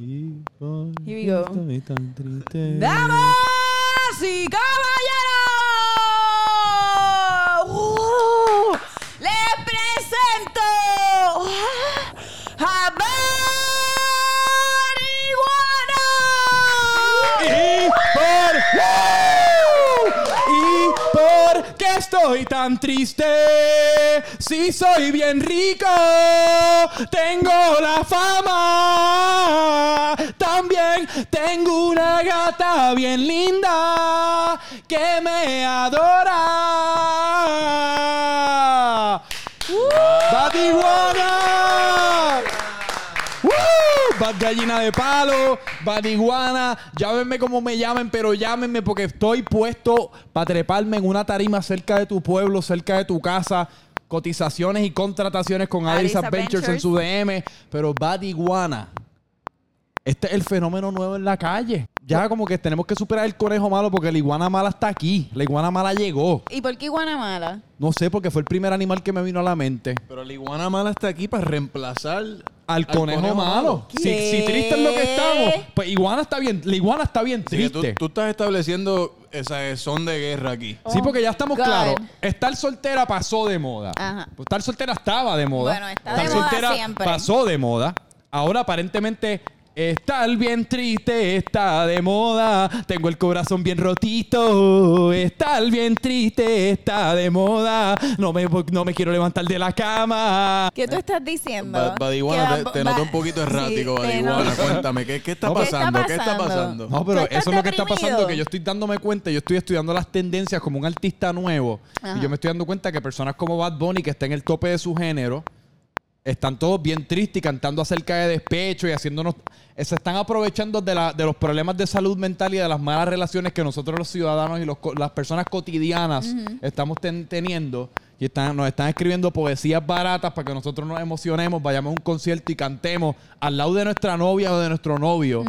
Y Here we go. tan triste. ¡Damas y caballeros! ¡Uh! ¡Les presento a Marihuana! ¿Y por, ¿Y estoy tan triste? Si soy bien rico, tengo la fama. También tengo una gata bien linda que me adora. ¡Badiguana! ¡Woo! Bad gallina de palo, bad iguana. Llámenme como me llamen, pero llámenme porque estoy puesto para treparme en una tarima cerca de tu pueblo, cerca de tu casa. Cotizaciones y contrataciones con Aris Aris Adventures en Adventures. su DM. Pero bad iguana. Este es el fenómeno nuevo en la calle. Ya como que tenemos que superar el conejo malo porque la iguana mala está aquí. La iguana mala llegó. ¿Y por qué iguana mala? No sé, porque fue el primer animal que me vino a la mente. Pero la iguana mala está aquí para reemplazar Al conejo, malo. Si, si triste es lo que estamos, pues iguana está bien, la iguana está bien tú, triste. tú estás estableciendo esa son de guerra aquí. sí, porque ya estamos Oh, God. claros. Estar soltera pasó de moda. Ajá. Pues estar soltera estaba de moda. Bueno, está estar de moda soltera siempre. pasó de moda. Ahora aparentemente estar bien triste está de moda. Tengo el corazón bien rotito. Estar bien triste está de moda. No me, no me quiero levantar de la cama. ¿Qué tú estás diciendo? Ba- Badiguana, Que te, va- te noto un poquito Sí, errático, te Badiguana. noto. Cuéntame, ¿qué, qué está No, ¿Qué está pasando? ¿Qué está pasando? pasando? No, pero ¿Tú eso estás es lo que está deprimido? pasando, que yo estoy dándome cuenta, yo estoy estudiando las tendencias como un artista nuevo Ajá. y yo me estoy dando cuenta que personas como Bad Bunny, que está en el tope de su género, están todos bien tristes y cantando acerca de despecho y haciéndonos... eh, Se están aprovechando de, la- de los problemas de salud mental y de las malas relaciones que nosotros los ciudadanos y los las personas cotidianas estamos ten- teniendo. Y están, nos están escribiendo poesías baratas para que nosotros nos emocionemos, vayamos a un concierto y cantemos al lado de nuestra novia o de nuestro novio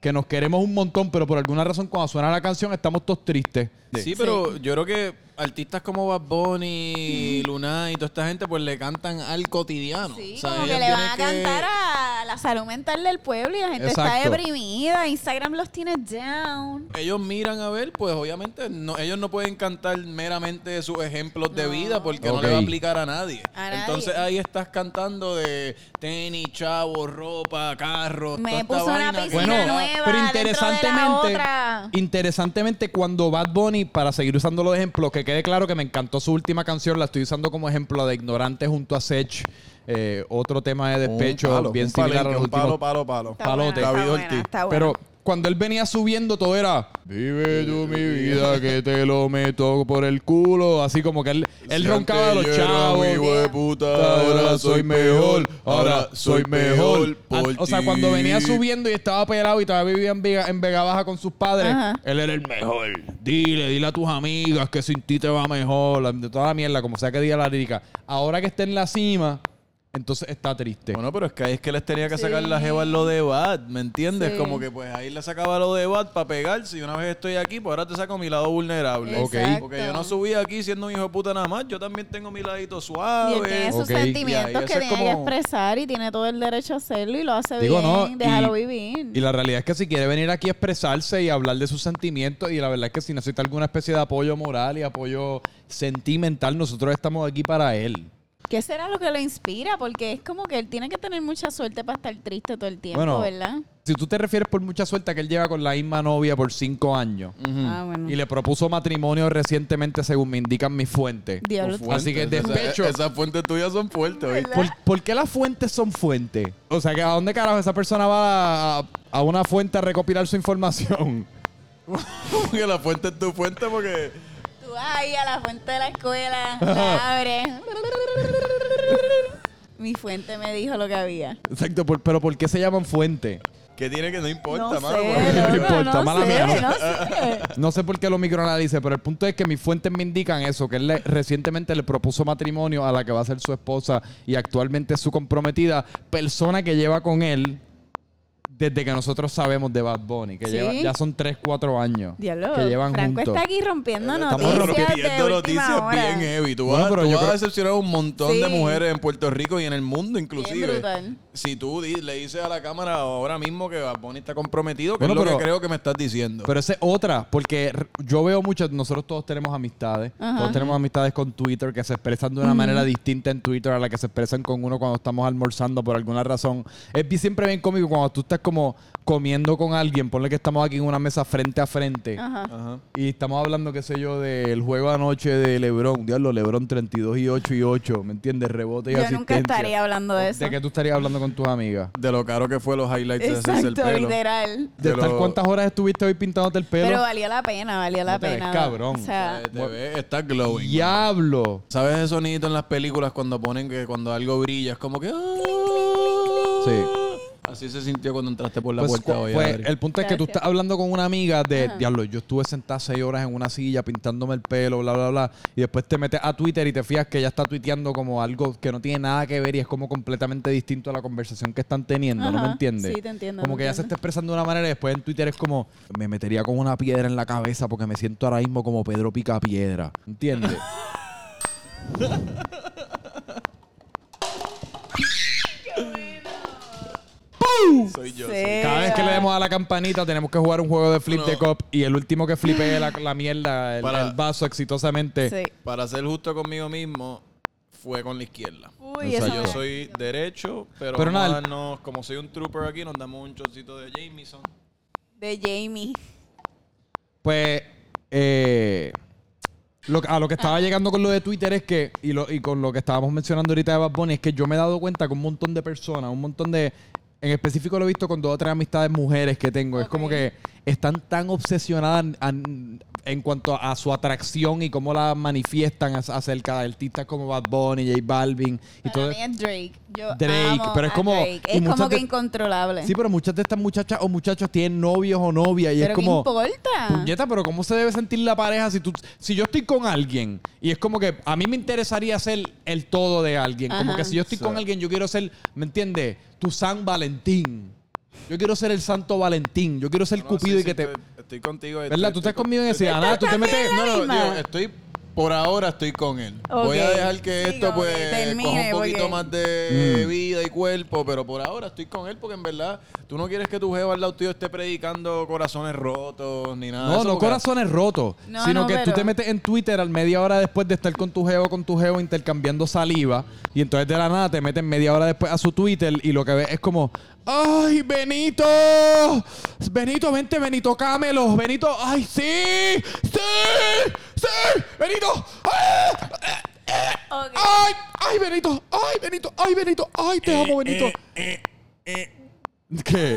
que nos queremos un montón, pero por alguna razón cuando suena la canción estamos todos tristes. Sí, pero yo creo que artistas como Bad Bunny, Luna y toda esta gente, pues le cantan al cotidiano. Sí, O sea, como que le van a que- cantar a la salud mental del pueblo y la gente Exacto. está deprimida. Instagram los tiene down. Ellos miran a ver, pues obviamente no, ellos no pueden cantar meramente sus ejemplos de No. vida porque no le va a aplicar a nadie. A nadie. Entonces ahí estás cantando de tenis, chavo, ropa, carros. Me toda esta puso una vaina piscina Bueno, nueva pero dentro de la interesantemente, otra. interesantemente cuando Bad Bunny, para seguir usándolo de ejemplo, que quede claro que me encantó su última canción, la estoy usando como ejemplo de Ignorante junto a Sech, eh, otro tema de despecho Un palo, bien un similar a palenque, los últimos. palo, palo, palo. Está palote. buena, David está buena, Ortiz. está buena. Pero cuando él venía subiendo todo era Vive tú mi vida que te lo meto por el culo. Así como que él, él Si roncaba de los era chavos. hijo de puta, ahora soy mejor, ahora soy mejor por Ah, O sea, cuando venía subiendo y estaba pelado y todavía vivía en Vega, en Vega Baja con sus padres, Ajá. él era el mejor. Dile, dile a tus amigas que sin ti te va mejor. De toda la mierda, como sea que diga la lírica. Ahora que está en la cima, entonces está triste. Bueno, pero es que ahí es que les tenía que Sí. sacar la jeva en lo de Bad, ¿me entiendes? Sí. Como que pues ahí le sacaba lo de Bad para pegarse y una vez estoy aquí, pues ahora te saco mi lado vulnerable. Ok. Exacto. Porque yo no subí aquí siendo un hijo de puta nada más, yo también tengo mi ladito Y suave. él tiene sus Ok. sentimientos Y que tiene es que como- expresar y tiene todo el derecho a hacerlo y lo hace Digo, bien. no, Déjalo y- vivir. Y la realidad es que si quiere venir aquí a expresarse y hablar de sus sentimientos, y la verdad es que si necesita alguna especie de apoyo moral y apoyo sentimental, nosotros estamos aquí para él. ¿Qué será lo que lo inspira? Porque es como que él tiene que tener mucha suerte para estar triste todo el tiempo, Bueno, ¿verdad? Si tú te refieres por mucha suerte a que él lleva con la misma novia por cinco años Ah, bueno. y le propuso matrimonio recientemente, según me indican mis fuentes. Diablo. Fuentes, Así que despecho. Esas fuentes tuyas son fuertes. ¿Por, por qué las fuentes son fuentes? O sea, que ¿a dónde carajo esa persona va a, a una fuente a recopilar su información? Porque la fuente es tu fuente porque... Ahí a la fuente de la escuela, la abres. Mi fuente me dijo lo que había. Exacto, por- pero ¿por qué se llaman fuentes? Que tiene que no importa, No mano. sé, porque- no importa, no mala sé, mía, no. no sé. No sé por qué lo microanalice, pero el punto es que mis fuentes me indican eso, que él le- recientemente le propuso matrimonio a la que va a ser su esposa y actualmente es su comprometida, persona que lleva con él desde que nosotros sabemos de Bad Bunny, que Sí. lleva- ya son 3, 4 años Diablo, que llevan Franco juntos. está aquí rompiendo Estamos noticias rompiendo de noticias hora. bien heavy. Tú Bueno, vas, pero tú yo vas a creo- decepcionar a un montón de mujeres en Puerto Rico y en el mundo inclusive. brutal. Si tú di- le dices a la cámara ahora mismo que Bad Bunny está comprometido, que Bueno, es lo pero- que creo que me estás diciendo. Pero esa es otra, porque yo veo muchas, nosotros todos tenemos amistades, Ajá. todos tenemos amistades con Twitter que se expresan de una manera distinta en Twitter a la que se expresan con uno cuando estamos almorzando por alguna razón. Es siempre bien cómico cuando tú estás como comiendo con alguien, ponle que estamos aquí en una mesa frente a frente Ajá. Ajá. y estamos hablando, qué sé yo, del juego anoche de LeBron, diablo, LeBron 32 y 8 y 8, ¿me entiendes? Rebote y Yo asistencia. nunca estaría hablando de eso. ¿De qué tú estarías hablando con tus amigas? De lo caro que fue los highlights de hacerse el Exacto, pelo. literal. ¿De lo- cuántas horas estuviste hoy pintándote el pelo? Pero valió la pena, valió la No te ves pena. cabrón. O sea, Eh, Te ves, está glowing. ¡Diablo! ¿Sabes ese sonidito en las películas cuando ponen que cuando algo brilla es como que... Sí. Así se sintió cuando entraste por la Pues, puerta hoy. pues, el punto es que tú estás hablando con una amiga de, Ajá. diablo, yo estuve sentada seis horas en una silla pintándome el pelo, bla, bla, bla, y después te metes a Twitter y te fijas que ella está tuiteando como algo que no tiene nada que ver y es como completamente distinto a la conversación que están teniendo, ¿no me entiendes? Sí, te entiendo, Como que ella se entiendo. está expresando de una manera y después en Twitter es como, me metería con una piedra en la cabeza porque me siento ahora mismo como Pedro Picapiedra, ¿entiendes? soy yo. sí. soy- Cada vez que le demos a la campanita tenemos que jugar un juego de flip No. de cop y el último que flipee la, la mierda, el, Para- el vaso exitosamente. Sí. Para ser justo conmigo mismo, fue con la izquierda. Uy, O sea, yo soy derecho, pero, Pero vamos a nada, el- darnos, como soy un trooper aquí, nos damos un chocito de Jameson. De Jamie. Pues, eh, lo, a lo que estaba llegando con lo de Twitter es que, y, lo, y con lo que estábamos mencionando ahorita de Bad Bunny, es que yo me he dado cuenta que un montón de personas, un montón de. En específico lo he visto con dos o tres amistades mujeres que tengo. Es como que están tan obsesionadas en cuanto a su atracción y cómo la manifiestan ac- acerca de artistas como Bad Bunny, J Balvin y Para todo. mí es Drake. Yo Drake, amo pero es como- Drake. y Es muchas como que de- incontrolable. Sí, pero muchas de estas muchachas o muchachos tienen novios o novias y pero es ¿qué como. importa? Puñeta, pero ¿cómo se debe sentir la pareja si tú, si yo estoy con alguien y es como que a mí me interesaría ser el todo de alguien? Como que si yo estoy Sí. con alguien, yo quiero ser, ¿me entiendes? Tu San Valentín. Yo quiero ser el Santo Valentín. Yo quiero ser No, Cupido sí, y sí, que te. Estoy, estoy contigo. ¿Verdad? estoy- Tú estás conmigo en ese. Ana, tú te metes. No, no, misma. digo, estoy... Por ahora estoy con él. Voy a dejar que esto pues que termine, coja un poquito porque- más de Mm. vida y cuerpo, pero por ahora estoy con él porque en verdad tú no quieres que tu jefe al lado tuyo esté predicando corazones rotos ni nada. de No, eso, no porque- corazones rotos, No, sino no, que tú te metes en Twitter al media hora después de estar con tu geo o con tu geo intercambiando saliva y entonces de la nada te meten media hora después a su Twitter y lo que ves es como ¡Ay, Benito! Benito, vente, Benito Camelo, Benito, ¡ay, sí! ¡Sí! ¡Sí! ¡Benito! ¡Ay! ¡Ay! ¡Ay, Benito! ¡Ay, Benito! ¡Ay, Benito! ¡Ay, te amo, Benito! ¿Qué?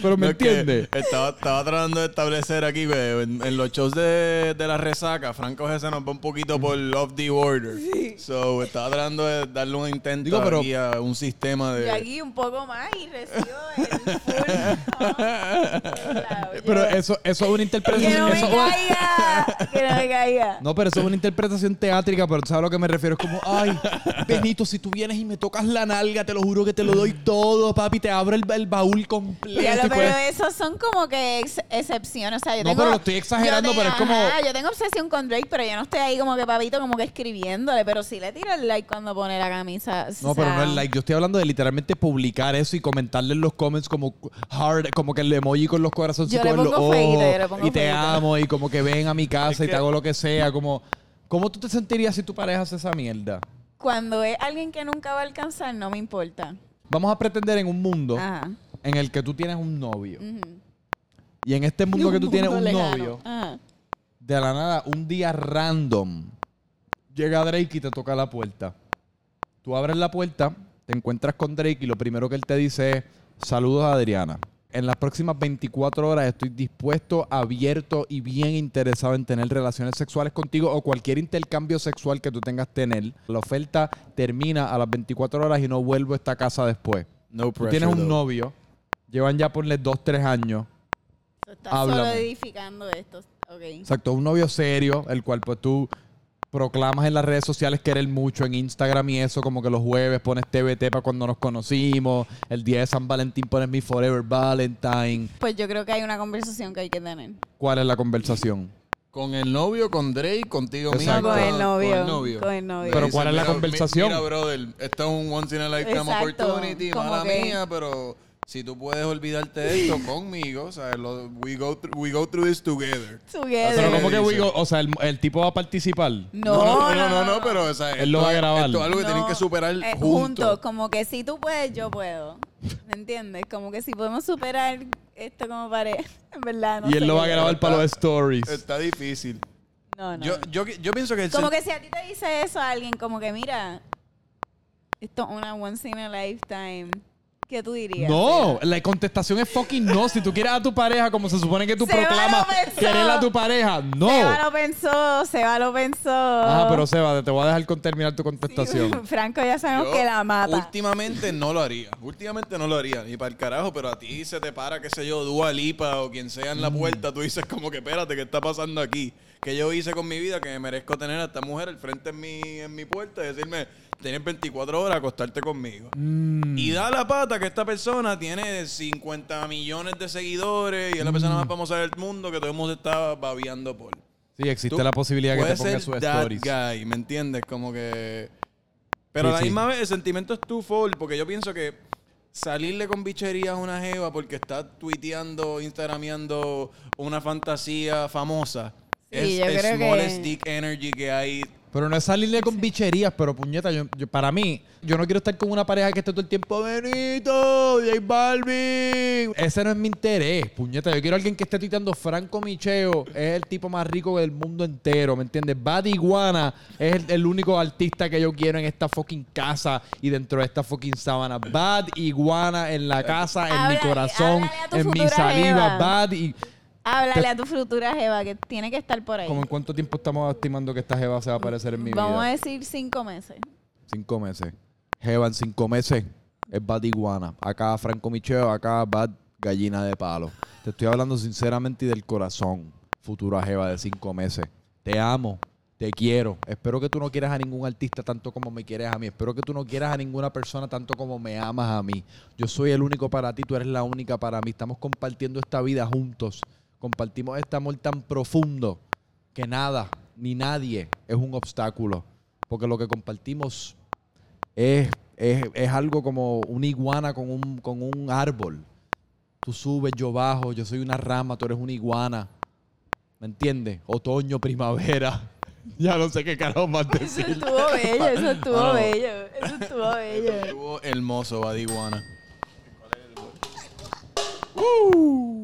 Pero me No, es que entiendes. Estaba, estaba tratando de establecer aquí, güey, en, en los shows de, de la resaca, Franco G se nos va un poquito por off the order. So, estaba tratando de darle un intento Digo, pero- aquí a un sistema de... Yo aquí un poco más y recibo el full. Pero eso, eso es una interpretación. Que no me eso- caiga. Que no me caiga. No, pero eso es una interpretación teátrica, pero tú sabes a lo que me refiero. Es como, ay, Benito, si tú vienes y me tocas la nalga, te lo juro que te lo doy todo, papi, te abro el, el baúl completo. Y pero puedes- esos son como que ex- excepciones. O sea, yo No, tengo, pero lo estoy exagerando, pero es como- Ajá, yo tengo obsesión con Drake, pero yo no estoy ahí como que papito, como que escribiéndole. Pero sí le tiro el like cuando pone la camisa. No, o pero no es like. Yo estoy hablando de literalmente publicar eso y comentarle en los comments como hard, como que el emoji con los corazoncitos Yo le en los ojos. feíto, yo le pongo y te amo y como que ven a mi casa Es y que- te hago lo que sea. Como, ¿Cómo tú te sentirías si tu pareja hace esa mierda? Cuando es alguien que nunca va a alcanzar, no me importa. Vamos a pretender en un mundo Ajá. en el que tú tienes un novio. Y en este mundo que tú tienes un lejano. novio, Ajá. de la nada, un día random, llega Drake y te toca la puerta. Tú abres la puerta, te encuentras con Drake y lo primero que él te dice es, saludos Adriana. En las próximas 24 horas estoy dispuesto, abierto y bien interesado en tener relaciones sexuales contigo o cualquier intercambio sexual que tú tengas tener. La oferta termina a las 24 horas y no vuelvo a esta casa después. No Tú pressure, tienes un though. novio, llevan ya ponle 2, 3 años. Estás solo Háblame. edificando esto. Ok. Exacto, un novio serio, el cual pues tú proclamas en las redes sociales querer mucho en Instagram y eso, como que los jueves pones TBT para cuando nos conocimos, el día de San Valentín pones mi Forever Valentine. Pues yo creo que hay una conversación que hay que tener. ¿Cuál es la conversación? Con el novio, con Drake, contigo Exacto. mismo. Con el novio, Con el novio. con el novio. Pero ¿cuál es la "Mira, conversación?" Mira, brother, esto es un once in a lifetime Exacto. opportunity, mala que- mía, pero si tú puedes olvidarte de esto conmigo, o sea, lo- we, go through, we go through this together. Together. Pero como que, dice. Wigo, o sea, el, el tipo va a participar. No, no, no, no, no, pero o sea, Él lo va a grabar. Esto es algo que tienen que superar eh, juntos. Como que si tú puedes, yo puedo. ¿Me entiendes? Como que si podemos superar esto como pareja. En verdad, no y él sé. lo va a grabar para los stories. Está difícil. No, no. Yo, yo, yo pienso que Como que si a ti te dice eso a alguien, como que mira, esto es una once in a lifetime, ¿qué tú dirías? No, la contestación es fucking no. Si tú quieres a tu pareja, como se supone que tú Seba proclamas lo pensó. querer a tu pareja, no. Seba lo pensó, Seba lo pensó. Ah, pero Seba, te voy a dejar con terminar tu contestación. Franco ya sabemos yo que la mata. Últimamente no lo haría. Últimamente no lo haría. Ni para el carajo, pero a ti se te para, qué sé yo, Dua Lipa o quien sea en la puerta. Tú dices como que espérate, ¿qué está pasando aquí? Que yo hice con mi vida que me merezco tener a esta mujer al frente en mi, en mi puerta y decirme, tienes 24 horas a acostarte conmigo. Mm. Y da la pata que esta persona tiene 50 millones de seguidores y es la persona más famosa del mundo que todo el mundo está babeando por. Sí, existe Tú la posibilidad que te ponga that stories. guy, ¿me entiendes? Como que... Pero Sí, a la sí. misma vez el sentimiento es twofold, porque yo pienso que salirle con bicherías a una jeva porque está tuiteando, instagrameando una fantasía famosa Es yo el creo que- smallest dick energy que hay. Pero no es salirle con bicherías, pero puñeta, yo, yo- para mí, yo no quiero estar con una pareja que esté todo el tiempo, Benito, J Balvin. Ese no es mi interés, puñeta. Yo quiero alguien que esté tuiteando Franco Micheo, es el tipo más rico del mundo entero, ¿me entiendes? Bad Iguana es el, el único artista que yo quiero en esta fucking casa y dentro de esta fucking sábana. Bad Iguana en la casa, en mi Háblale- corazón, háblale a tu en mi futura saliva. jeva. Bad y... Háblale a tu futura Jeva, que tiene que estar por ahí. ¿Cómo en cuánto tiempo estamos estimando que esta jeva se va a aparecer en mi vida? Vamos a decir cinco meses. Cinco meses. Jeva en cinco meses es Bad Iguana. Acá Franco Micheo, acá Bad Gallina de Palo. Te estoy hablando sinceramente y del corazón. Futura Jeva de cinco meses. Te amo. Te quiero. Espero que tú no quieras a ningún artista tanto como me quieres a mí. Espero que tú no quieras a ninguna persona tanto como me amas a mí. Yo soy el único para ti, tú eres la única para mí. Estamos compartiendo esta vida juntos. Compartimos este amor tan profundo que nada ni nadie es un obstáculo. Porque lo que compartimos es, es- es algo como una iguana con un, con un árbol. Tú subes, yo bajo, yo soy una rama, tú eres una iguana. ¿Me entiendes? Otoño, primavera. Ya no sé qué carajo más Eso decir. estuvo bello, eso estuvo Ah, no. bello. Eso estuvo bello. Estuvo hermoso, Badiguana. Y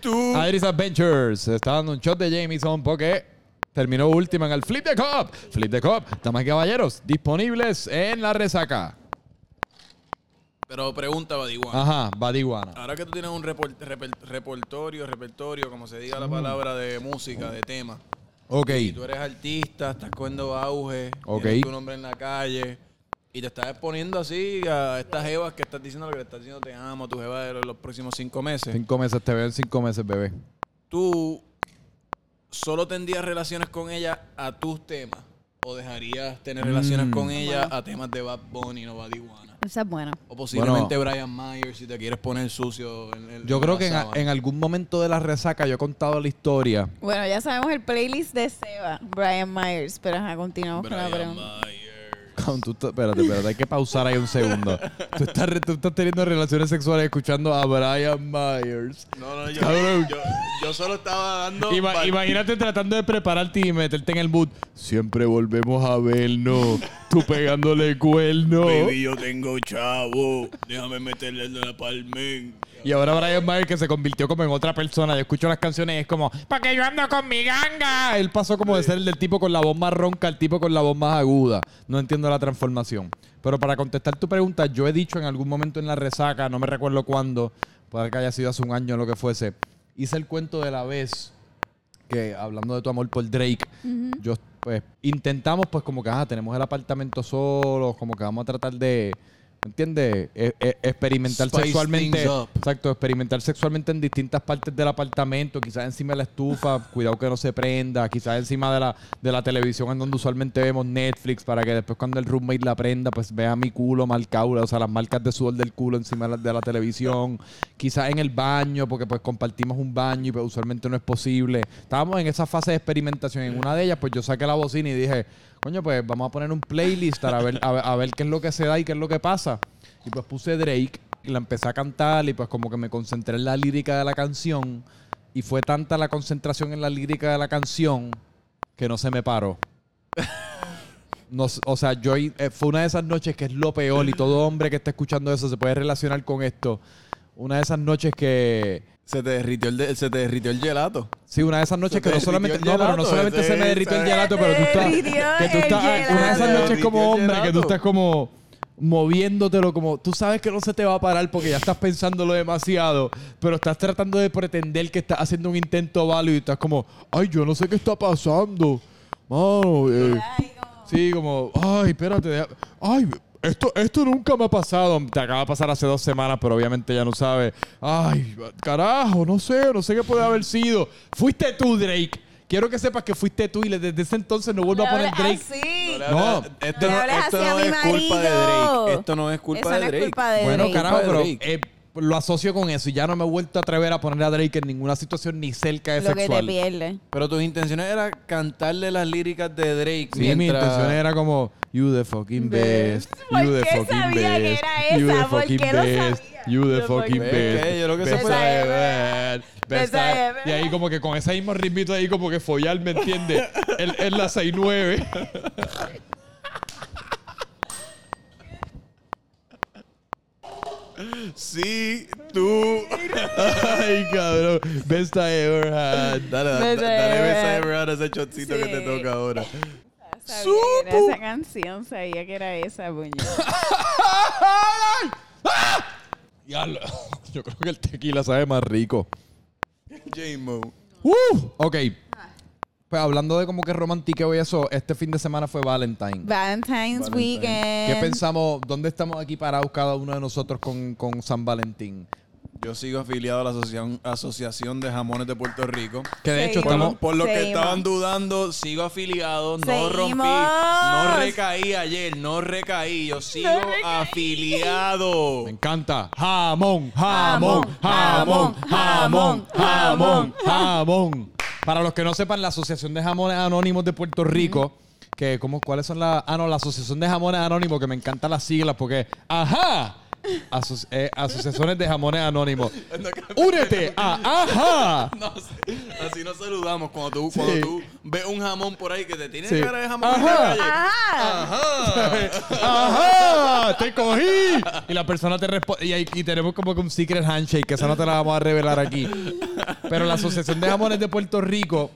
tú... Iris Adventures se está dando un shot de Jameson porque terminó última en el Flip the Cup. Flip the Cup, damas y caballeros, disponibles en la resaca. Pero pregunta, Badiguana. Ajá, Badiguana. Ahora que tú tienes un report- repel- repertorio, repertorio, como se diga la palabra de música, de tema, Ok. y tú eres artista, estás cogiendo auge, Ok. tienes tu nombre en la calle, y te estás exponiendo así a estas jevas que estás diciendo lo que le estás diciendo, te amo, tu jeva de los próximos cinco meses. Cinco meses, te veo en cinco meses, bebé. ¿Tú solo tendrías relaciones con ella a tus temas? ¿O dejarías tener relaciones Mm. con ella a temas de Bad Bunny o Bad Iguana? Esa es buena. O posiblemente Brian Myers si te quieres poner sucio en el Yo creo que en, algún momento de la resaca yo he contado la historia. Bueno, ya sabemos el playlist de Seba, Brian Myers, pero ajá, continuamos con la Brian pregunta. Cabrón, tú espérate, espérate, hay que pausar ahí un segundo. Tú estás, tú estás teniendo relaciones sexuales escuchando a Brian Myers. No, no, yo, yo, yo solo estaba dando... Ima- imagínate tratando de prepararte y meterte en el mood. Siempre volvemos a vernos. Tú pegándole cuerno. Baby, yo tengo chavo. Déjame meterle en la palmen. Y ahora Brian Myers que se convirtió como en otra persona. Yo escucho las canciones y es como, porque yo ando con mi ganga. Él pasó como de ser el del tipo con la voz más ronca al tipo con la voz más aguda. No entiendo la transformación. Pero para contestar tu pregunta, yo he dicho en algún momento en la resaca, no me recuerdo cuándo, puede que haya sido hace un año o lo que fuese, hice el cuento de la vez que hablando de tu amor por Drake, yo pues intentamos pues como que ajá, tenemos el apartamento solo, como que vamos a tratar de ¿entiendes? E- e- experimentar Spice sexualmente. Exacto, experimentar sexualmente en distintas partes del apartamento, quizás encima de la estufa, cuidado que no se prenda, quizás encima de la, de la televisión en donde usualmente vemos Netflix, para que después cuando el roommate la prenda, pues vea mi culo marcado, o sea, las marcas de sudor del culo encima de la, de la televisión, quizás en el baño, porque pues compartimos un baño y pues usualmente no es posible. Estábamos en esa fase de experimentación. En una de ellas, pues yo saqué la bocina y dije, coño, pues vamos a poner un playlist para ver, a, ver, qué es lo que se da y qué es lo que pasa. Y pues puse Drake y la empecé a cantar y pues como que me concentré en la lírica de la canción y fue tanta la concentración en la lírica de la canción que no se me paró. No o sea, yo eh, fue una de esas noches que es lo peor y todo hombre que está escuchando eso se puede relacionar con esto. Una de esas noches que Se te derritió el, de- se te derritió el gelato. Sí, una de esas noches Se que no solamente, no, pero no solamente ese- se me derritió el gelato, pero tú estás, que tú estás, una de esas noches como hombre que tú estás como moviéndotelo como, tú sabes que no se te va a parar porque ya estás pensándolo demasiado, pero estás tratando de pretender que estás haciendo un intento válido y estás como, ay, yo no sé qué está pasando, mano, eh, Sí, como, ay, espérate, deja- ay, esto, esto nunca me ha pasado. Te acaba de pasar hace dos semanas, pero obviamente ya no sabes. Ay, carajo, no sé, no sé qué puede haber sido. Fuiste tú, Drake. Quiero que sepas que fuiste tú y desde ese entonces no vuelvo a poner Drake. así. No, esto le no, esto así a no mi es culpa de. Drake. Esto no es culpa Eso de no es Drake. culpa de Bueno, Drake. carajo, Culpa de pero Drake. eh, lo asocio con eso y ya no me he vuelto a atrever a poner a Drake en ninguna situación ni cerca de Lo que te sexual. pierde. Pero tus intenciones era cantarle las líricas de Drake. Sí, mi intención era como You the fucking best. ¿Por You the qué fucking sabía que best. You the ¿Por fucking best. You the Yo, ¿por fucking best. Yo lo que sé Best fue- es es Y ahí como que con ese mismo ritmito ahí como que follar, ¿me entiendes? En, en la 6-9. Sí, tú. Ay, cabrón. Best I ever had. Dale, dale, Best I dale, ever had. ever had ese shotcito que te toca ahora. Sabía que era esa canción, sabía que era esa, puño. Diablo. Yo creo que el tequila sabe más rico. J-Mo. Uh, ok. Pues hablando de como que romantiqueo y eso, este fin de semana fue Valentine. Valentine's Valentine. Weekend. ¿Qué pensamos? ¿Dónde estamos aquí parados cada uno de nosotros con, con San Valentín? Yo sigo afiliado a la asociación, asociación de Jamones de Puerto Rico. Que de hecho Seguimos. Estamos... por lo que Seguimos. estaban dudando, sigo afiliado, no Seguimos. rompí, no recaí ayer, no recaí, yo sigo recaí. afiliado. Me encanta. Jamón, Jamón, jamón, jamón, jamón, jamón. Para los que no sepan, la Asociación de Jamones Anónimos de Puerto Rico, que como, ¿cuáles son las...? Ah, no, la Asociación de Jamones Anónimos, que me encantan las siglas porque... ¡Ajá! Aso- eh, asociaciones de Jamones Anónimos. ¡Únete a ¡Ajá! No sé, así nos saludamos cuando tú, cuando tú ves un jamón por ahí que te tiene Sí. cara de jamón. Ajá. en la calle. ¡Ajá! ¡Te cogí! Y la persona te responde. Y, tenemos como que un secret handshake, que esa no te la vamos a revelar aquí. Pero la Asociación de Jamones de Puerto Rico,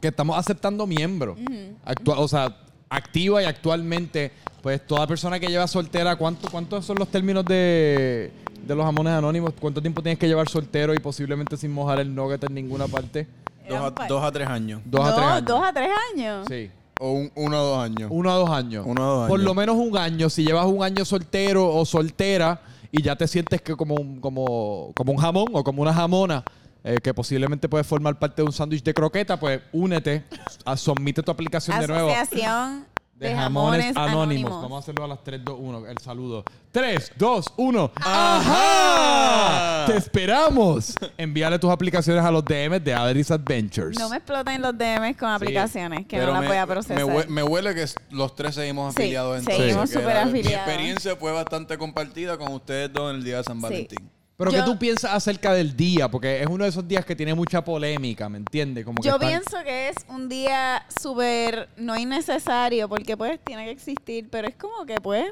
que estamos aceptando miembros. Actua- o sea, activa y actualmente, pues toda persona que lleva soltera, ¿cuánto, ¿cuántos son los términos de, de los jamones anónimos? ¿Cuánto tiempo tienes que llevar soltero y posiblemente sin mojar el nugget en ninguna parte? Dos, a, dos a tres años. Dos a tres años. dos a tres años. Sí. O un, uno a dos años. Uno a dos años. Uno a dos Por años. lo menos un año. Si llevas un año soltero o soltera y ya te sientes que como un, como, como un jamón o como una jamona, eh, que posiblemente puedes formar parte de un sándwich de croqueta, pues únete, a, submite tu aplicación de nuevo. Asociación De jamones, anónimos. Vamos a hacerlo a las 3, 2, 1. El saludo. 3, 2, 1. ¡Ajá! ¡Te esperamos! Envíale tus aplicaciones a los DMs de Adris Adventures. No me exploten los DMs con aplicaciones que Pero no las me, voy a me procesar. hue- me huele que los tres seguimos Sí, afiliados entonces. seguimos que súper la- afiliados. Mi experiencia fue bastante compartida con ustedes dos en el día de San Sí. Valentín. Pero Yo- ¿qué tú piensas acerca del día? Porque es uno de esos días que tiene mucha polémica, ¿me entiendes? Como que Yo están- pienso que es un día súper no innecesario porque pues tiene que existir, pero es como que pues...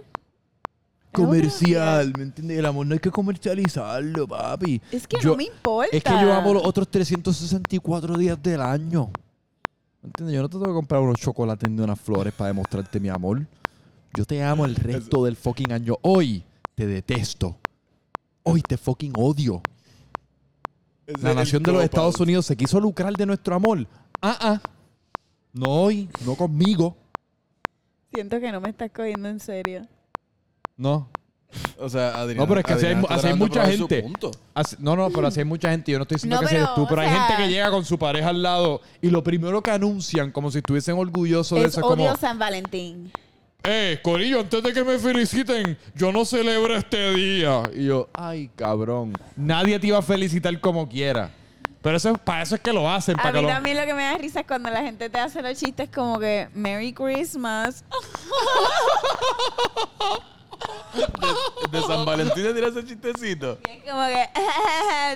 comercial, ¿me entiendes? El amor no hay que comercializarlo, papi. Es que Yo- no me importa. Es que yo amo los otros 364 días del año. ¿Me entiendes? Yo no te tengo que comprar unos chocolates ni unas flores para demostrarte mi amor. Yo te amo el resto del fucking año. Hoy te detesto. Hoy te fucking odio. La nación de los Estados Unidos se quiso lucrar de nuestro amor. Ah, ah. No hoy, no conmigo. Siento que no me estás cogiendo en serio. No. O sea, Adrián. No, pero es que así hay, así de mucha gente. Así- no, no, pero así hay mucha gente. Yo no estoy diciendo No, que seas tú, pero hay sea- gente que llega con su pareja al lado y lo primero que anuncian, como si estuviesen orgullosos de Es eso, es como... odio San Valentín. Eh, Corillo, antes de que me feliciten, yo no celebro este día. Y yo, ay, cabrón. Nadie te iba a felicitar como quiera. Pero eso, es- para eso es que lo hacen. A que mí lo... también lo que me da risa es cuando la gente te hace los chistes como que Merry Christmas. De San Valentín te tiras ese chistecito. Y es como que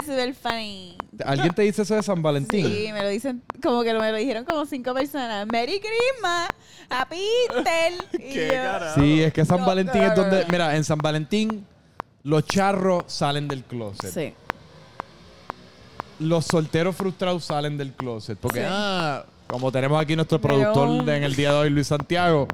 super funny. ¿Alguien te dice eso de San Valentín? Sí, me lo dicen como que me lo dijeron como cinco personas. Merry Christmas, Happy Easter. Sí, es que San No, Valentín es donde... Mira, en San Valentín los charros salen del closet. Sí. Los solteros frustrados salen del closet. Porque, Sí. ah, como tenemos aquí nuestro productor de- en el día de hoy, Luis Santiago,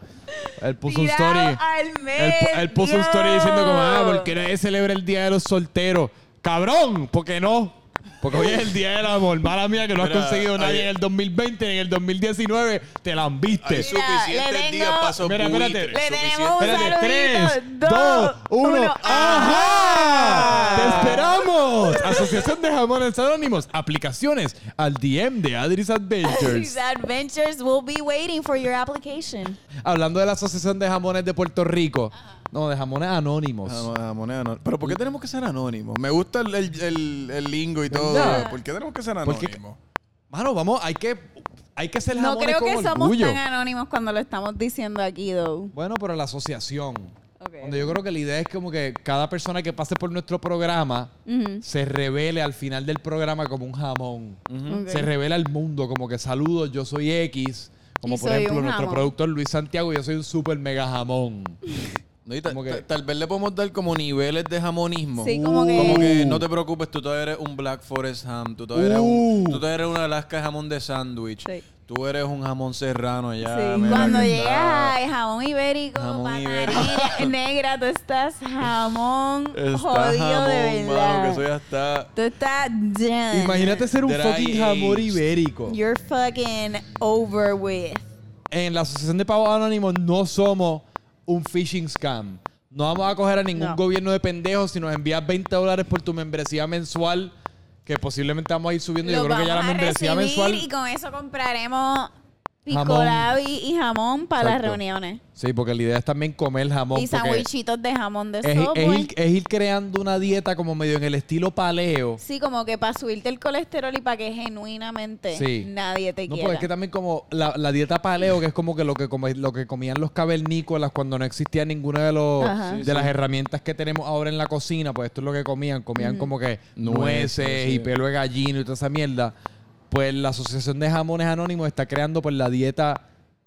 él puso un story. al Él, pu- él puso un story diciendo como, ah, porque nadie celebra el Día de los Solteros. ¡Cabrón! ¿Por qué no? Porque hoy es el Día del Amor. Mala mía que no has Mira, conseguido nadie hay- en el 2020, en el 2019 te la. Hay suficientes le días esos Mira, espérate. Le tenemos un Espérate, saludito. 3, Dos, 2, 1. uno. ¡Ajá! ¡Te esperamos! Asociación de Jamones Anónimos. Aplicaciones al DM de Adris Adventures. These adventures will be waiting for your application. Hablando de la Asociación de Jamones de Puerto Rico. No, de Jamones Anónimos. Ah, moneda no- Pero ¿por qué tenemos que ser anónimos? Me gusta el, el, el- el lingo y todo. ¿Verdad? ¿Por qué tenemos que ser Porque- anónimos? Mano, vamos, hay que, hay que ser No jamones creo con que somos orgullo. tan anónimos cuando lo estamos diciendo aquí, though. Bueno, pero la asociación. Donde yo creo que la idea es como que cada persona que pase por nuestro programa se revele al final del programa como un jamón. Se revela al mundo como que saludos, yo soy X. Como Y por ejemplo nuestro jamón. productor Luis Santiago, yo soy un super mega jamón. No, y ta- Como que- ta- tal vez le podemos dar como niveles de jamonismo. Sí, como que- Como que no te preocupes, tú todavía eres un Black Forest ham, tú todavía eres, un, Uh. tú todavía eres un Alaska jamón de sándwich, Sí. Tú eres un jamón serrano ya. Sí, Cuando que llegas al jamón ibérico, Jamón ibérico. ne- negra, tú estás jamón Está jodido jamón, de mano, verdad. que eso ya está... Tú estás done. Imagínate ser un Dry fucking jamón ibérico. You're fucking over with. En la Asociación de Pavos Anónimos no somos un phishing scam. No vamos a coger a ningún No. gobierno de pendejos si nos envías 20 dólares por tu membresía mensual, que posiblemente vamos a ir subiendo. Yo Lo creo que ya la membresía mensual. Y con eso compraremos labio y, y jamón para las reuniones. Sí, porque la idea es también comer jamón. Y sandwichitos de jamón de es, es ir, es ir creando una dieta como medio en el estilo paleo. Sí, como que para subirte el colesterol y para que genuinamente Sí. nadie te No, quiera. porque es que también como la, la dieta paleo, que es como que lo que, come- lo que comían los cavernícolas cuando no existía ninguna de, los, Ajá. de Sí, las herramientas que tenemos ahora en la cocina, pues esto es lo que comían. Comían como que nueces, Nueces, y sí. pelo de gallino y toda esa mierda. Pues la Asociación de Jamones Anónimos está creando pues la dieta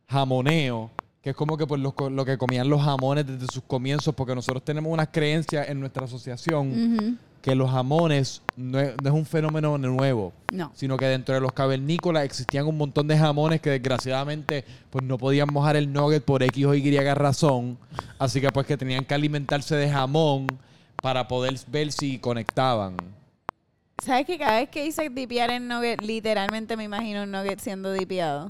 jamoneo, que es como que pues lo, lo que comían los jamones desde sus comienzos, porque nosotros tenemos unas creencias en nuestra asociación Ujú. que los jamones no es, no es un fenómeno nuevo No. sino que dentro de los cavernícolas existían un montón de jamones que desgraciadamente pues no podían mojar el nugget por X o Y razón, así que pues que tenían que alimentarse de jamón para poder ver si conectaban. ¿Sabes que cada vez que hice dipear en nugget, literalmente me imagino un nugget siendo dipeado?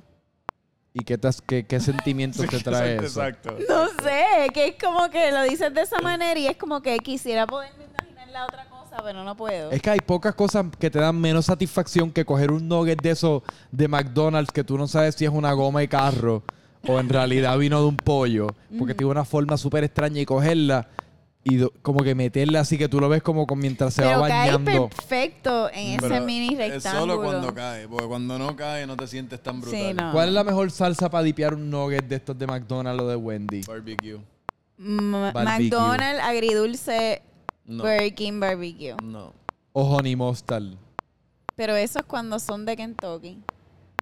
¿Y qué, tas- qué, qué sentimientos te trae eso? Exacto. No sé, que es como que lo dices de esa manera y es como que quisiera poderme imaginar la otra cosa, pero no puedo. Es que hay pocas cosas que te dan menos satisfacción que coger un nugget de esos de McDonald's que tú no sabes si es una goma de carro o en realidad vino de un pollo, porque tiene una forma súper extraña y cogerla y do- como que meterla así que tú lo ves como con- mientras se pero va cae bañando. perfecto en ese Pero mini Es rectángulo. solo cuando cae, porque cuando no cae no te sientes tan brutal. Sí, no. ¿Cuál es la mejor salsa para dipear un nugget de estos de McDonald's o de Wendy? Barbecue. M- Barbecue. McDonald's, agridulce, No. Burger King, barbecue. No. O honey mustard. Pero eso es cuando son de Kentucky.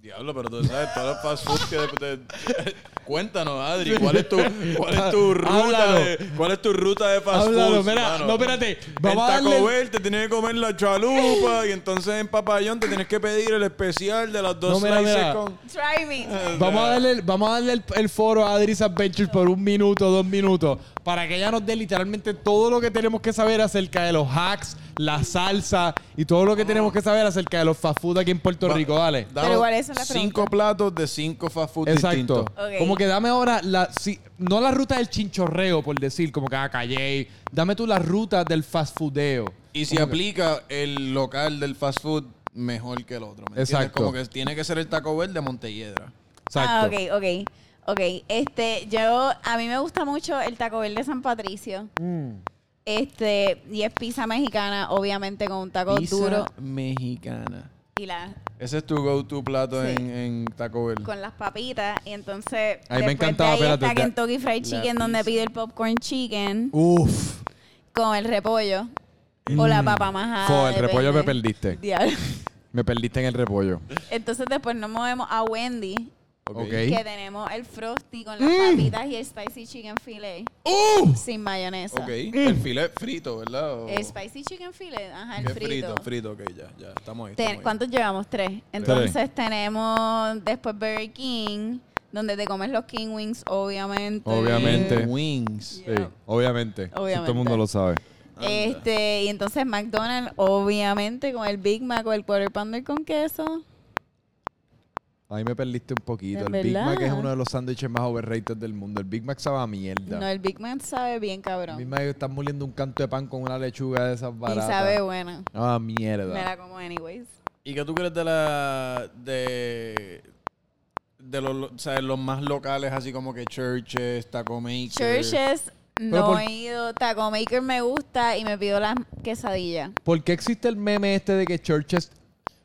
Diablo, pero tú sabes todos los fast food que te- te- Cuéntanos, Adri, ¿cuál es tu, cuál es tu ruta Háblalo. de, cuál es tu ruta de fast Háblalo, food? mira, no, espérate, vamos en a Taco darle- Bell te tienes que comer la chalupa y entonces en Papayón te tienes que pedir el especial de las dos No, mira, slices mira. con... Try me. Vamos a darle, vamos a darle el, el foro a Adris Adventures por un minuto, dos minutos, para que ella nos dé literalmente todo lo que tenemos que saber acerca de los hacks, la salsa y todo lo que tenemos que saber acerca de los fast food aquí en Puerto Va- Rico. Dale. Pero ¿cuáles son las Cinco preguntas? platos de cinco fast food Exacto. distintos. Ok. Como que dame ahora la si- no la ruta del chinchorreo, por decir, como que a calle. Dame tú la ruta del fast foodeo. Y si aplica el local del fast food mejor que el otro. ¿me entiendes? Exacto. Como que tiene que ser el Taco Bell de Montelledra. Exacto. Ah, ok, ok. Ok, este, yo, a mí me gusta mucho el Taco Bell de San Patricio. Mm. Este, y es pizza mexicana, obviamente con un taco Pizza duro mexicana. y la Ese es tu go-to plato Sí. en, en Taco Bell. con las papitas. Y entonces, A mí me después encantaba, de ahí espérate, está Kentucky Fried la Chicken, donde pizza. pide el popcorn chicken Uf. con el repollo. O la papa majada. Fo, el repollo me perdiste. Diablo. Me perdiste en el repollo. Entonces después nos movemos a Wendy, Que tenemos el frosty con las papitas y el spicy chicken filet ¡Uh! sin mayonesa. Ok. El filet frito, ¿verdad? O- El spicy chicken filet, ajá, el ¿Qué frito. frito? Frito, ok, ya, ya. Estamos ahí. Te- estamos ahí. ¿Cuántos llevamos? Tres. Entonces tenemos después Burger King, donde te comes los King Wings, obviamente. Obviamente. Wings. Sí, obviamente. Obviamente. Todo el mundo lo sabe. Este, y entonces McDonald's, obviamente, con el Big Mac o el Quarter Pounder con queso. Ahí me perdiste un poquito. ¿De El Big Mac es uno de los sándwiches más overrated del mundo. El Big Mac sabe a mierda. No, el Big Mac sabe bien El Big cabrón. Mac están moliendo un canto de pan con una lechuga de esas Y baratas. sabe bueno. Ah, Me mierda. la como anyways. ¿Y qué tú crees de la. de. de los, lo- o sea, los más locales, así como que Churches, Taco Maker? Churches, no por- he ido. Taco Maker me gusta y me pido las quesadillas. ¿Por qué existe el meme este de que Churches...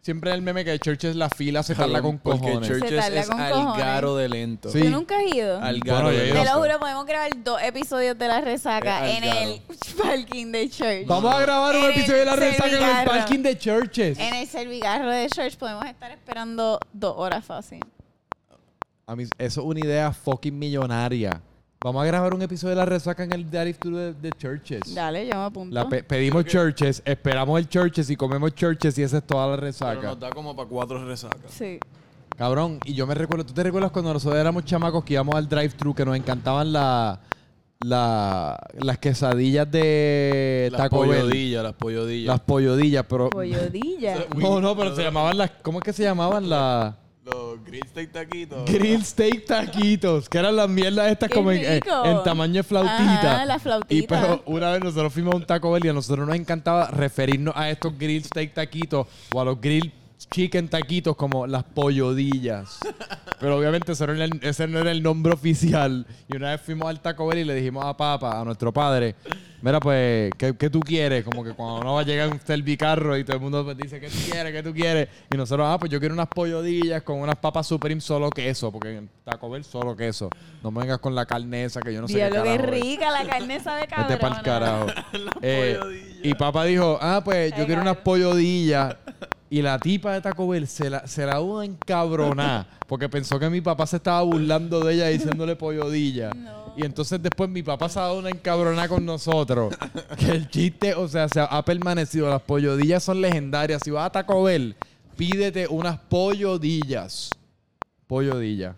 Siempre el meme que Churches la fila se tarda con Porque cojones. Se Churches es con cojones. algaro de lento. Sí. ¿Tú nunca has ido? Algaro Bueno, de yo he ido. Te lento. lo juro, podemos grabar dos episodios de la resaca Es en el parking de Church. Vamos a grabar un En episodio de la resaca en el parking de Churches. En el servicarro de Church podemos estar esperando dos horas fácil. A mí, eso es una idea fucking millonaria. Vamos a grabar un episodio de la resaca en el drive-thru de, de Churches. Dale, yo me apunto. La pe- pedimos Churches, esperamos el Churches y comemos Churches y esa es toda la Pero resaca. nos da como para cuatro resacas. Sí. Cabrón, y yo me recuerdo, ¿tú te recuerdas cuando nosotros éramos chamacos que íbamos al drive-thru que nos encantaban la, la- las quesadillas de Las Taco Bell? pollodillas, las pollodillas. Las pollodillas, pero... Pollodilla. No, no, pero se llamaban las... ¿Cómo es que se llamaban las... Los grill steak taquitos. Grill steak taquitos, que eran las mierdas estas ¡Qué como en, en- rico! en tamaño de flautita. Ajá, la flautita. Y pero una vez nosotros fuimos a un Taco Bell y a nosotros nos encantaba referirnos a estos grill steak taquitos o a los grill chicken taquitos como las pollodillas. Pero obviamente ese no, era el, ese no era el nombre oficial. Y una vez fuimos al Taco Bell y le dijimos a papá, a nuestro padre, mira pues, ¿qué, qué tú quieres? Como que cuando uno va a llegar un servicarro y todo el mundo pues, dice, ¿qué tú quieres? ¿Qué tú quieres? Y nosotros, ah, pues yo quiero unas pollodillas con unas papas Supreme solo queso, porque en Taco Bell solo queso. No me vengas con la carne esa que yo no sé qué Diablo, qué carajo es. rica, la carne sabe cabrón. Vete pa'l carajo. Eh, y papá dijo, ah, pues yo quiero unas pollodillas. Y la tipa de Taco Bell se la, se la hubo encabronar porque pensó que mi papá se estaba burlando de ella diciéndole pollodilla. No. Y entonces después mi papá se ha dado una encabronada con nosotros. Que el chiste, o sea, se ha, ha permanecido. Las pollodillas son legendarias. Si vas a Taco Bell, pídete unas pollodillas. Pollodilla.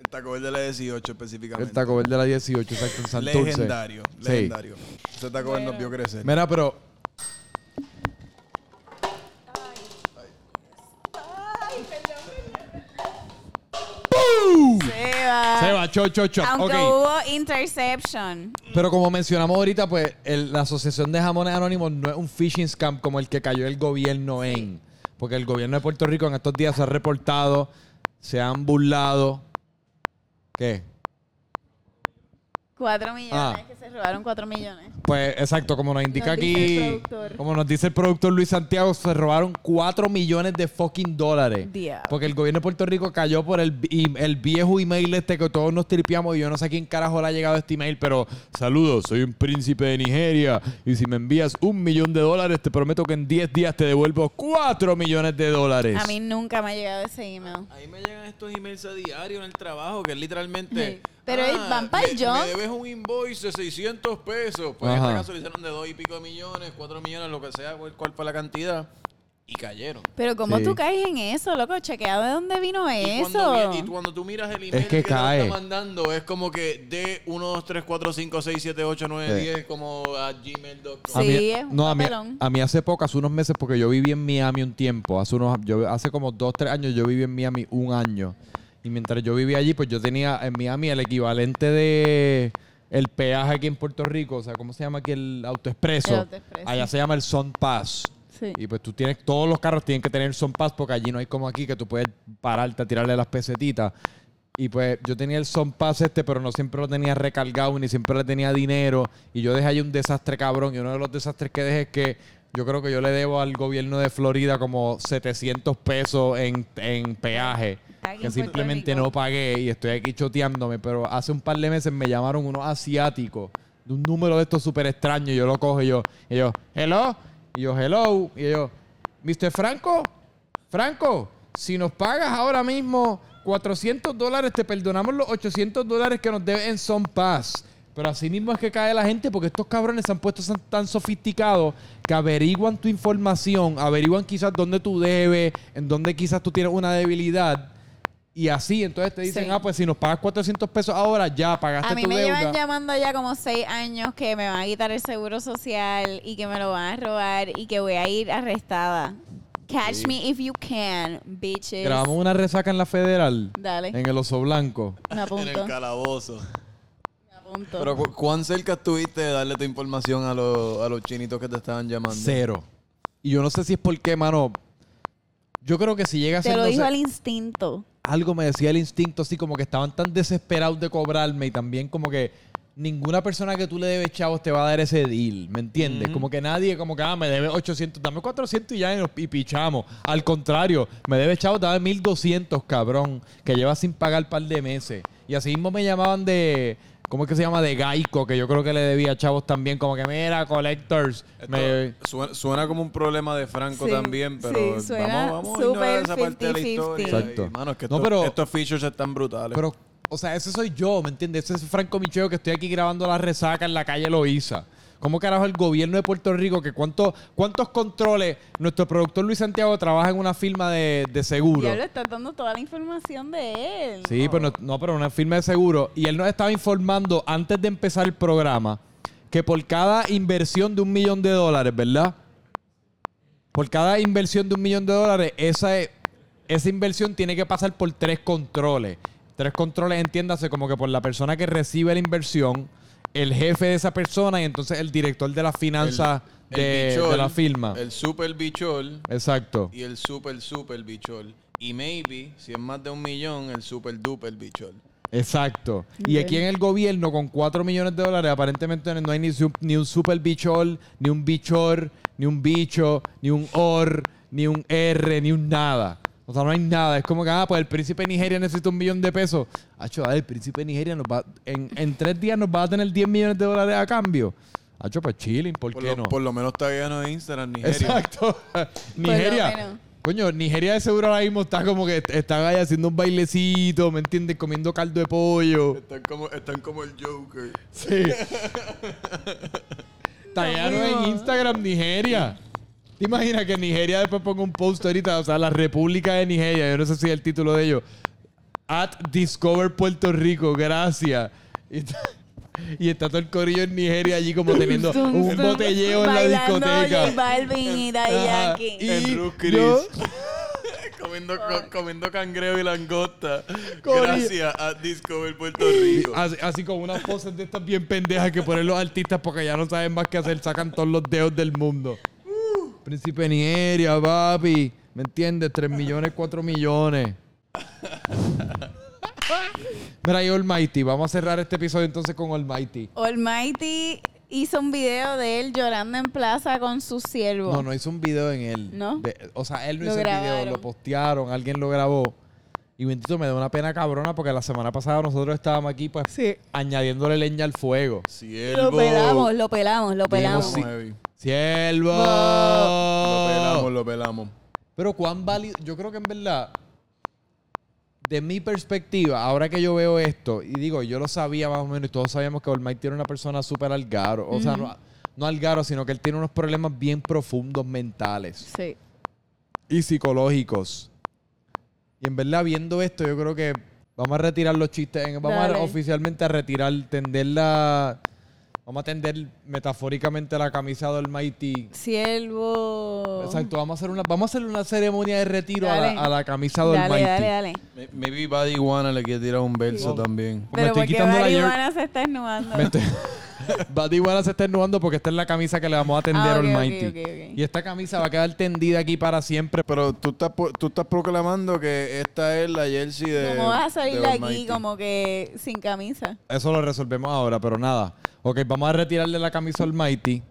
El Taco Bell de la 18 específicamente. El Taco Bell de la 18, exacto, en Santurce. Legendario. Sí. Legendario. Ese Taco Bell nos vio crecer. Mira, pero Se va, cho, cho, cho. Aunque Ok. hubo interception. Pero como mencionamos ahorita, pues el- la Asociación de Jamones Anónimos no es un phishing scam como el que cayó el gobierno en. Porque el gobierno de Puerto Rico en estos días se ha reportado, se han burlado. ¿Qué? Cuatro millones, Ah. que se robaron cuatro millones. Pues exacto, como nos indica Nos dice el aquí, productor. como nos dice el productor Luis Santiago, se robaron 4 millones de fucking dólares. Diablo. Porque el gobierno de Puerto Rico cayó por el, el viejo email este que todos nos tripiamos y yo no sé a quién carajo le ha llegado este email, pero saludos, soy un príncipe de Nigeria y si me envías un millón de dólares te prometo que en 10 días te devuelvo 4 millones de dólares. A mí nunca me ha llegado ese email. Ahí me llegan estos emails a diario en el trabajo que es literalmente. Sí. Pero van pa'l me- junk. Me debes un invoice de 600 pesos. Pues en Ajá. este caso le hicieron de dos y pico de millones, cuatro millones, lo que sea, cuál, fue la cantidad. y cayeron. Pero ¿cómo Sí. tú caes en eso, loco? Chequea de dónde vino Y eso. cuando, y cuando tú miras el email que te cae. está mandando, es como que de 1, 2, 3, 4, 5, 6, 7, 8, 9, Sí. 10, como a gmail.com. A Sí, mí, es un no, a mí, a mí hace poco, hace unos meses, porque yo viví en Miami un tiempo, hace unos, yo, hace como dos, tres años yo viví en Miami un año. Y mientras yo vivía allí, pues yo tenía en Miami el equivalente de el peaje aquí en Puerto Rico, o sea, ¿cómo se llama aquí el autoexpreso? El autoexpreso. Allá se llama el Sun Pass. Sí. Y pues tú tienes, todos los carros tienen que tener Sun Pass porque allí no hay como aquí que tú puedes pararte a tirarle las pesetitas. Y pues yo tenía el Sun Pass este, pero no siempre lo tenía recargado ni siempre le tenía dinero. Y yo dejé ahí un desastre cabrón. Y uno de los desastres que dejé es que yo creo que yo le debo al gobierno de Florida como 700 pesos en, en peaje. Que en simplemente no pagué y estoy aquí choteándome. Pero hace un par de meses me llamaron unos asiáticos de un número de estos súper extraños. Y yo lo cojo y yo, y yo, hello. Y yo, hello. Y yo, Mr. Franco, Franco, si nos pagas ahora mismo 400 dólares, te perdonamos los 800 dólares que nos debes en Son Pass. Pero así mismo es que cae la gente porque estos cabrones se han puesto tan, tan sofisticados que averiguan tu información, averiguan quizás dónde tú debes, en dónde quizás tú tienes una debilidad. Y así, entonces te dicen, Sí. ah, pues si nos pagas 400 pesos ahora, ya pagaste A mí tu me deuda. llevan llamando ya como seis años que me van a quitar el seguro social y que me lo van a robar y que voy a ir arrestada. Catch me if you can, bitches. Grabamos una resaca en la federal, Dale, en el oso blanco. me En apunto. el calabozo. Me apunto. Pero cu- ¿cuán cerca estuviste de darle tu información a, los- a los chinitos que te estaban llamando? Cero. Y yo no sé si es porque, mano. Yo creo que si llega a Te ser. lo no dijo sé, al instinto. Algo me decía el instinto, así como que estaban tan desesperados de cobrarme y también como que ninguna persona que tú le debes chavos te va a dar ese deal, ¿me entiendes? Como que nadie, como que, ah, me debe 800, dame 400 y ya y, pichamos. Al contrario, me debe chavos, dame 1200, cabrón, que lleva sin pagar un par de meses. Y así mismo me llamaban de, ¿cómo es que se llama? De Gaico, que yo creo que le debía chavos también, como que, mira, collectors. Esto me- suena, suena como un problema de Franco Sí, también, pero sí, suena vamos, vamos a ignorar súper esa parte de la 50-50. historia. Exacto. Y, mano, es que No, estos, pero- estos features están brutales. Pero, o sea, ese soy yo, ¿me entiendes? Ese es Franco Micheo que estoy aquí grabando la resaca en la calle Loíza. ¿Cómo carajo el gobierno de Puerto Rico, que cuánto, cuántos controles nuestro productor Luis Santiago trabaja en una firma de, de seguro? Ya le estás dando toda la información de él. Sí, pero no, no, pero una firma de seguro. Y él nos estaba informando antes de empezar el programa que por cada inversión de un millón de dólares, ¿verdad? Por cada inversión de un millón de dólares, esa, esa inversión tiene que pasar por tres controles. Tres controles, entiéndase, como que por la persona que recibe la inversión, el jefe de esa persona y entonces el director de las finanzas El de, bichol, de la firma. El super bichol Exacto. y el super super bichol. Y maybe, si es más de un millón, el super duper bichol. Exacto. Y aquí en el gobierno, con 4 millones de dólares, aparentemente no hay ni, su- ni un super bichol, ni un bichor, ni un bicho, ni un or, ni un R, ni un nada. O sea, no hay nada. Es como que, ah, pues el príncipe de Nigeria necesita un millón de pesos. Hacho, dale, el príncipe de Nigeria nos va, en, en tres días nos va a tener 10 millones de dólares a cambio. Hacho, pues chilling, ¿por, Por, qué lo, no? por lo menos está lleno de Instagram, Nigeria. Exacto. Nigeria. Coño, Nigeria de seguro ahora mismo está como que están ahí haciendo un bailecito, ¿me entiendes? Comiendo caldo de pollo. Están como, están como el Joker. Sí. Está lleno en Instagram Nigeria. ¿Te imaginas que Nigeria después ponga un post ahorita? O sea, la República de Nigeria. Yo no sé si es el título de ellos. At Discover Puerto Rico. Gracias. Y está, y está todo el corillo en Nigeria allí como teniendo un botelleo en la discoteca. J Balvin y Daddy. Yankee. Y Ruth Chris. yo- comiendo, co- comiendo cangrejo y langosta. Gracias a Discover Puerto Rico. Así, así como unas poses de estas bien pendejas que ponen los artistas porque ya no saben más qué hacer, sacan todos los dedos del mundo. Príncipe Nigeria, papi. ¿Me entiendes? 3 millones, 4 millones. Mira, y Almighty. Vamos a cerrar este episodio entonces con Almighty. Almighty hizo un video de él llorando en plaza con su siervo. No, no hizo un video en él. ¿No? De- o sea, él no Lo hizo el video, lo postearon, alguien lo grabó. Y bendito, me da una pena cabrona porque la semana pasada nosotros estábamos aquí, pues, Sí. añadiéndole leña al fuego. Siervo. Lo pelamos, lo pelamos, lo pelamos. ¡Siervo! Lo pelamos, lo pelamos. Pero cuán válido, yo creo que en verdad, de mi perspectiva, ahora que yo veo esto, y digo, yo lo sabía más o menos, y todos sabíamos que Olmay tiene una persona súper algaro. O sea, no, no algaro, sino que él tiene unos problemas bien profundos mentales. Sí. y psicológicos. Y en verdad, viendo esto, yo creo que vamos a retirar los chistes. en- Vamos a, Dale. oficialmente a retirar, tender la. Vamos a tender metafóricamente la camisa del Mighty. Siervo. Exacto, vamos a hacer una, vamos a hacer una ceremonia de retiro a Dale. la, a la camisa del Dale, Mighty. dale, dale. Me- Maybe Buddy Wanna le quiere tirar un verso también. Me estoy porque quitando la se está esnudando. Me estoy- Buddy Iguana se está ennuando porque esta es la camisa que le vamos a tender Ah, al ok, ok, Mighty. ok, ok. Y esta camisa va a quedar tendida aquí para siempre. Pero tú estás, tú estás proclamando que esta es la jersey de. ¿Cómo vas a salir de aquí Almighty. como que sin camisa? Eso lo resolvemos ahora, pero nada. Ok, vamos a retirarle la camisa al Mighty.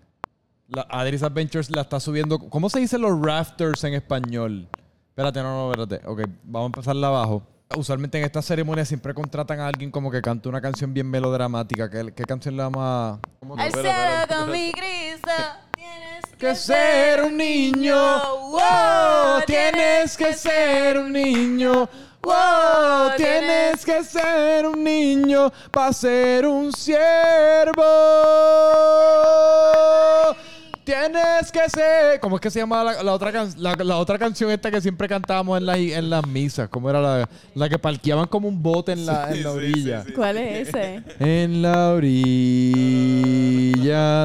La Adris Adventures la está subiendo. ¿Cómo se dice los rafters en español? Espérate, no, no, espérate. Ok, vamos a empezarla abajo. Usualmente en esta ceremonia siempre contratan a alguien como que cante una canción bien melodramática. ¿Qué, qué canción le vamos a...? ¿Cómo Al cielo con mi Cristo tienes que ser un niño. Wow, tienes que ser un niño. Wow, tienes que ser un niño para ser un siervo. Tienes que ser. ¿Cómo es que se llama la, la otra, can- la, la otra canción esta que siempre cantábamos en, la, en las misas? ¿Cómo era la, la que parqueaban como un bote en la, en la orilla? sí, sí. ¿Cuál es ese? En la orilla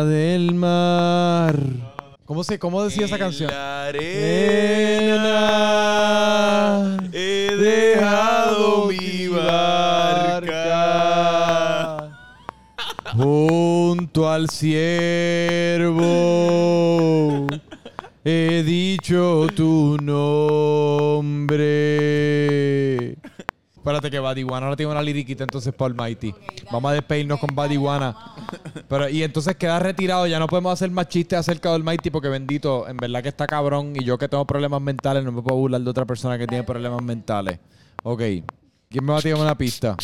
del mar. ¿Cómo, se, cómo decía esa canción? En la arena he dejado mi barca. Junto al ciervo he dicho tu nombre. Espérate que Badiwana ahora tiene una liriquita entonces para Almighty. Vamos a despedirnos con Badiwana. Pero, y entonces queda retirado. Ya no podemos hacer más chistes acerca del Almighty porque bendito, en verdad que está cabrón. Y yo que tengo problemas mentales no me puedo burlar de otra persona que tiene problemas mentales. Ok. ¿Quién me va a tirar una pista?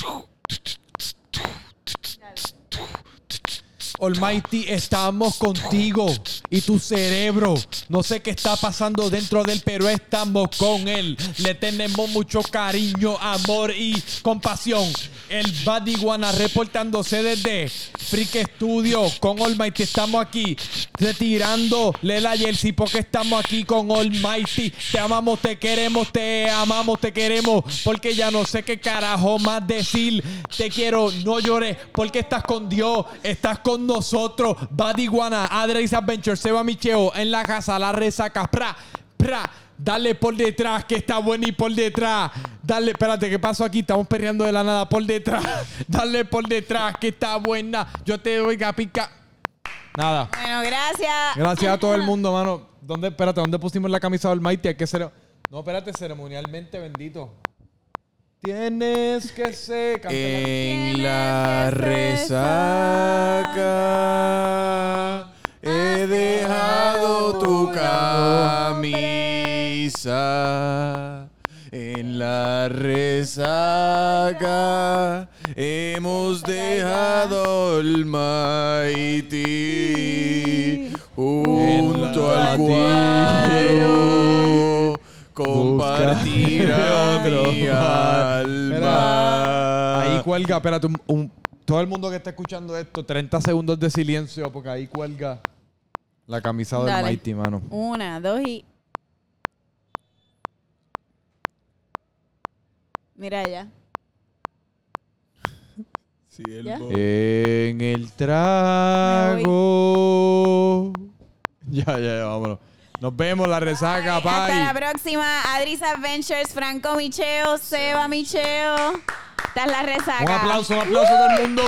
Almighty, estamos contigo y tu cerebro. No sé qué está pasando dentro de él, pero estamos con él. Le tenemos mucho cariño, amor y compasión. El Buddy Guana reportándose desde Freak Studio con Almighty. Estamos aquí retirándole la jersey porque estamos aquí con Almighty. Te amamos, te queremos, te amamos, te queremos. Porque ya no sé qué carajo más decir. Te quiero, no llores porque estás con Dios, estás con nosotros. Buddy Guana, Adres Adventure, Seba Micheo en la casa, la resaca. Pra, pra. Dale por detrás, que está bueno y por detrás. Dale, espérate, ¿qué pasó aquí? Estamos perreando de la nada por detrás. Dale por detrás, que está buena. Yo te doy pica. Nada. Bueno, gracias. Gracias a todo el mundo, mano. ¿Dónde, espérate, ¿dónde pusimos la camisa del Mighty? Hay que ser... No, espérate, ceremonialmente bendito. Tienes que ser... En la resaca he dejado tu camisa. En la resaca hemos dejado el mighty junto al cuadro compartirá mi alma. Ahí cuelga, espérate, un, un- todo el mundo que está escuchando esto, 30 segundos de silencio, porque ahí cuelga la camisa del Dale. Mighty, mano. Una, dos y. Mira allá. Sí, el ¿Ya? En el trago. Ya, ya, ya, vámonos. Nos vemos, la resaca, Hasta la bye. próxima. Adris Adventures, Franco Micheo, Seba Micheo. Esta es la resaca. Un aplauso, un aplauso a todo el mundo.